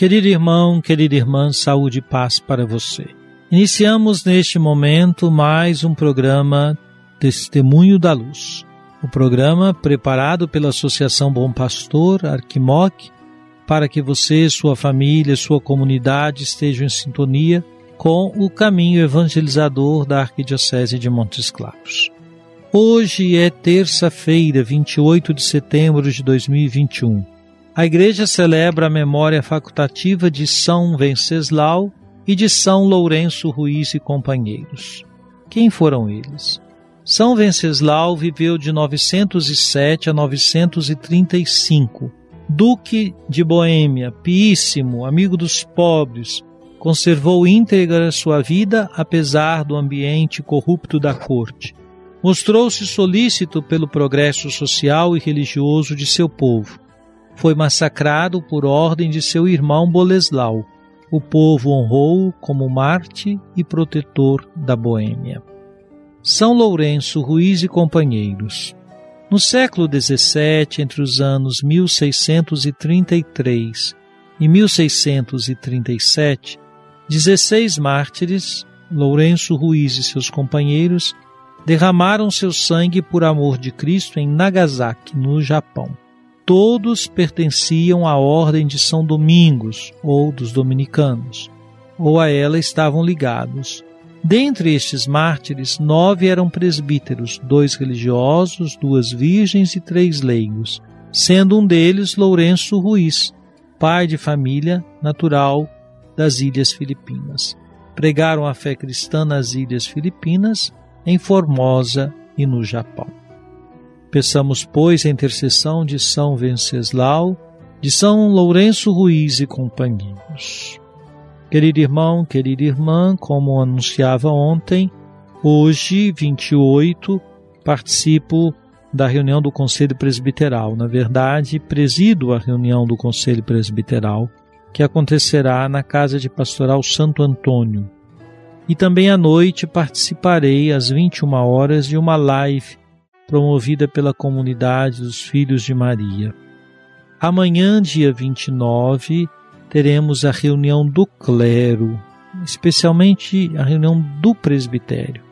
Querido irmão, querida irmã, saúde e paz para você. Iniciamos neste momento mais um programa Testemunho da Luz. O programa preparado pela Associação Bom Pastor, Arquimoc, para que você, sua família, sua comunidade estejam em sintonia com o caminho evangelizador da Arquidiocese de Montes Claros. Hoje é terça-feira, 28 de setembro de 2021. A igreja celebra a memória facultativa de São Venceslau e de São Lourenço Ruiz e companheiros. Quem foram eles? São Venceslau viveu de 907 a 935. Duque de Boêmia, piíssimo, amigo dos pobres, conservou íntegra sua vida apesar do ambiente corrupto da corte. Mostrou-se solícito pelo progresso social e religioso de seu povo foi massacrado por ordem de seu irmão Boleslau. O povo honrou-o como Marte e protetor da Boêmia. São Lourenço Ruiz e companheiros. No século XVII, entre os anos 1633 e 1637, 16 mártires, Lourenço Ruiz e seus companheiros, derramaram seu sangue por amor de Cristo em Nagasaki, no Japão todos pertenciam à Ordem de São Domingos ou dos Dominicanos, ou a ela estavam ligados. Dentre estes mártires, nove eram presbíteros, dois religiosos, duas virgens e três leigos, sendo um deles Lourenço Ruiz, pai de família natural das Ilhas Filipinas. Pregaram a fé cristã nas Ilhas Filipinas, em Formosa e no Japão. Peçamos, pois, a intercessão de São Venceslau, de São Lourenço Ruiz e companheiros. Querido irmão, querida irmã, como anunciava ontem, hoje, 28, participo da reunião do Conselho Presbiteral. Na verdade, presido a reunião do Conselho Presbiteral, que acontecerá na Casa de Pastoral Santo Antônio. E também à noite participarei às 21 horas de uma live promovida pela comunidade dos Filhos de Maria. Amanhã, dia 29, teremos a reunião do clero, especialmente a reunião do presbitério.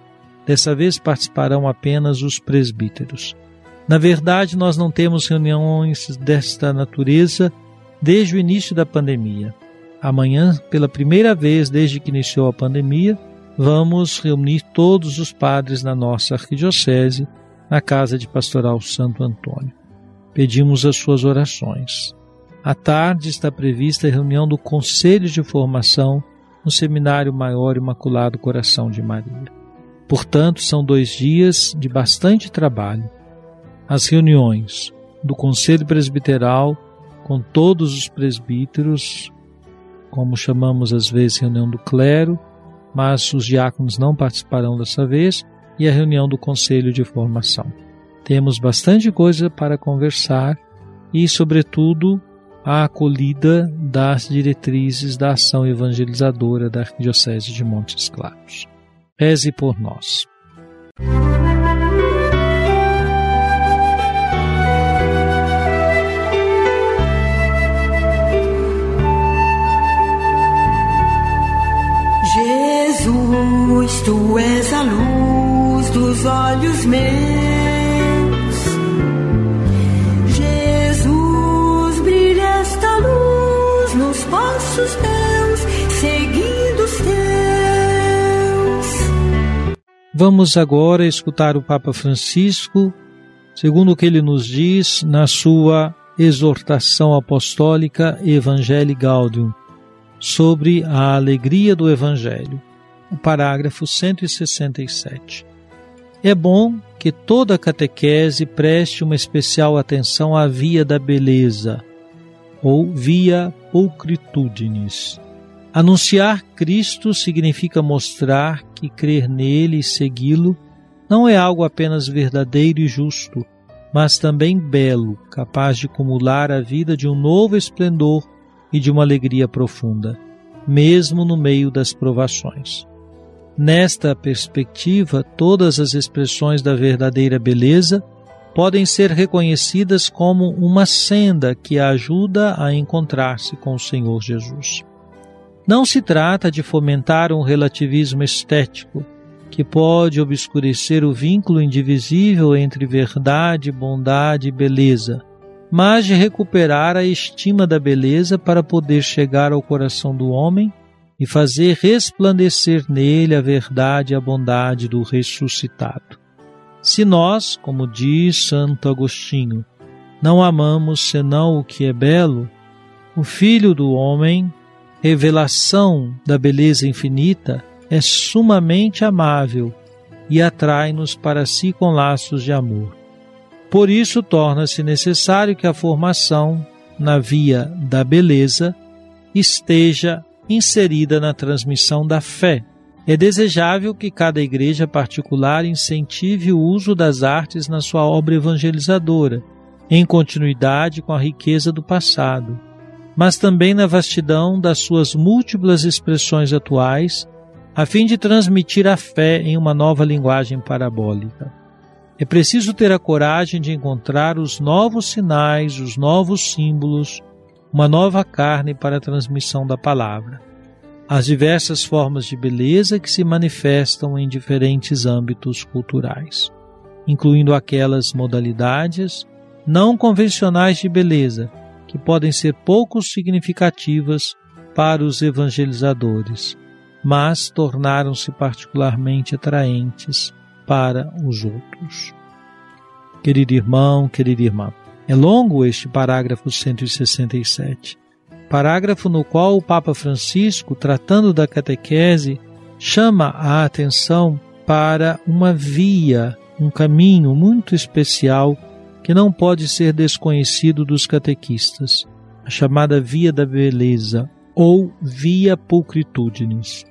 Dessa vez participarão apenas os presbíteros. Na verdade, nós não temos reuniões desta natureza desde o início da pandemia. Amanhã, pela primeira vez desde que iniciou a pandemia, vamos reunir todos os padres na nossa arquidiocese na casa de pastoral Santo Antônio. Pedimos as suas orações. À tarde está prevista a reunião do Conselho de Formação no Seminário Maior Imaculado Coração de Maria. Portanto, são dois dias de bastante trabalho. As reuniões do Conselho Presbiteral com todos os presbíteros, como chamamos às vezes reunião do clero, mas os diáconos não participarão dessa vez, e a reunião do Conselho de Formação. Temos bastante coisa para conversar e, sobretudo, a acolhida das diretrizes da ação evangelizadora da Arquidiocese de Montes Claros. Reze por nós. Jesus, tu és a luz dos olhos meus. Jesus, brilha passos teus, seguindo os teus. Vamos agora escutar o Papa Francisco, segundo o que ele nos diz na sua exortação apostólica Evangelii Gaudium, sobre a alegria do Evangelho, o parágrafo 167. É bom que toda catequese preste uma especial atenção à via da beleza, ou via pulcritudinis. Anunciar Cristo significa mostrar que crer nele e segui-lo não é algo apenas verdadeiro e justo, mas também belo, capaz de acumular a vida de um novo esplendor e de uma alegria profunda, mesmo no meio das provações. Nesta perspectiva, todas as expressões da verdadeira beleza podem ser reconhecidas como uma senda que a ajuda a encontrar-se com o Senhor Jesus. Não se trata de fomentar um relativismo estético que pode obscurecer o vínculo indivisível entre verdade, bondade e beleza, mas de recuperar a estima da beleza para poder chegar ao coração do homem e fazer resplandecer nele a verdade e a bondade do ressuscitado. Se nós, como diz Santo Agostinho, não amamos senão o que é belo, o Filho do Homem, revelação da beleza infinita, é sumamente amável e atrai-nos para si com laços de amor. Por isso, torna-se necessário que a formação na via da beleza esteja inserida na transmissão da fé. É desejável que cada igreja particular incentive o uso das artes na sua obra evangelizadora, em continuidade com a riqueza do passado, mas também na vastidão das suas múltiplas expressões atuais, a fim de transmitir a fé em uma nova linguagem parabólica. É preciso ter a coragem de encontrar os novos sinais, os novos símbolos, uma nova carne para a transmissão da palavra. As diversas formas de beleza que se manifestam em diferentes âmbitos culturais, incluindo aquelas modalidades não convencionais de beleza, que podem ser pouco significativas para os evangelizadores, mas tornaram-se particularmente atraentes para os outros. Querido irmão, querida irmã, é longo este parágrafo 167, parágrafo no qual o Papa Francisco, tratando da catequese, chama a atenção para uma via, um caminho muito especial que não pode ser desconhecido dos catequistas, a chamada via da beleza ou via pulcritudinis.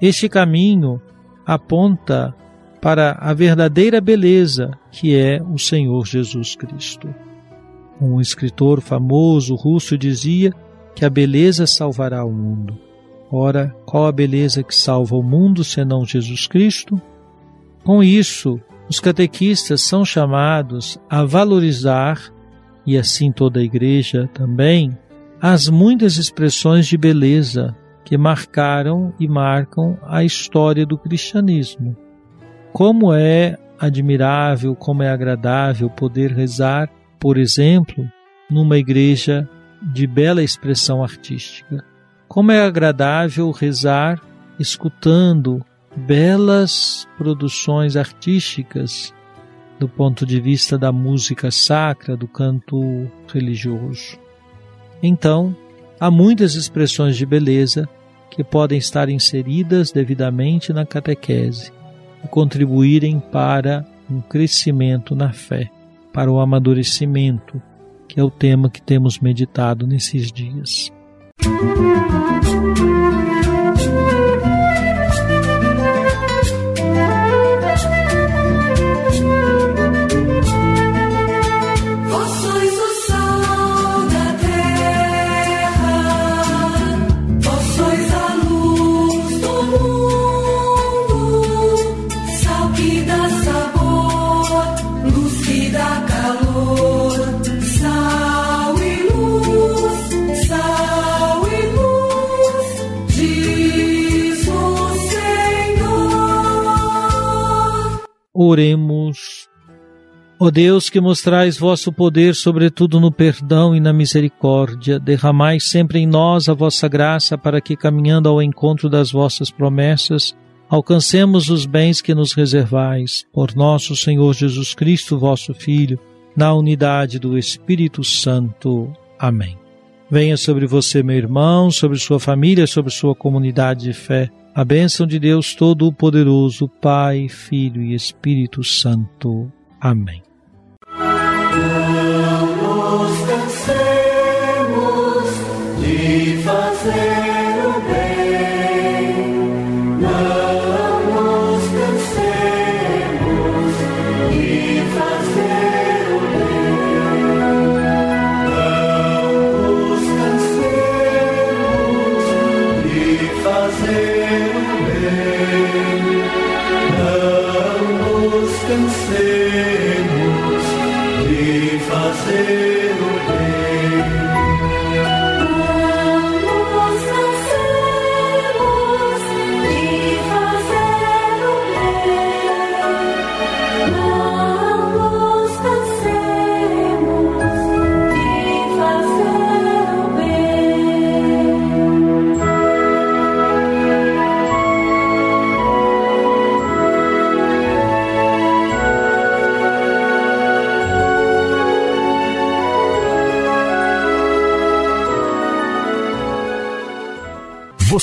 Este caminho aponta para a verdadeira beleza que é o Senhor Jesus Cristo. Um escritor famoso russo dizia que a beleza salvará o mundo. Ora, qual a beleza que salva o mundo senão Jesus Cristo? Com isso, os catequistas são chamados a valorizar, e assim toda a igreja também, as muitas expressões de beleza que marcaram e marcam a história do cristianismo. Como é admirável, como é agradável poder rezar por exemplo, numa igreja de bela expressão artística. Como é agradável rezar escutando belas produções artísticas do ponto de vista da música sacra, do canto religioso. Então, há muitas expressões de beleza que podem estar inseridas devidamente na catequese e contribuírem para um crescimento na fé para o amadurecimento, que é o tema que temos meditado nesses dias. Música Oremos. Ó Deus, que mostrais vosso poder, sobretudo no perdão e na misericórdia, derramai sempre em nós a vossa graça, para que, caminhando ao encontro das vossas promessas, alcancemos os bens que nos reservais. Por nosso Senhor Jesus Cristo, vosso Filho, na unidade do Espírito Santo. Amém. Venha sobre você, meu irmão, sobre sua família, sobre sua comunidade de fé. A bênção de Deus Todo-Poderoso, Pai, Filho e Espírito Santo. Amém. Não nos cansemos de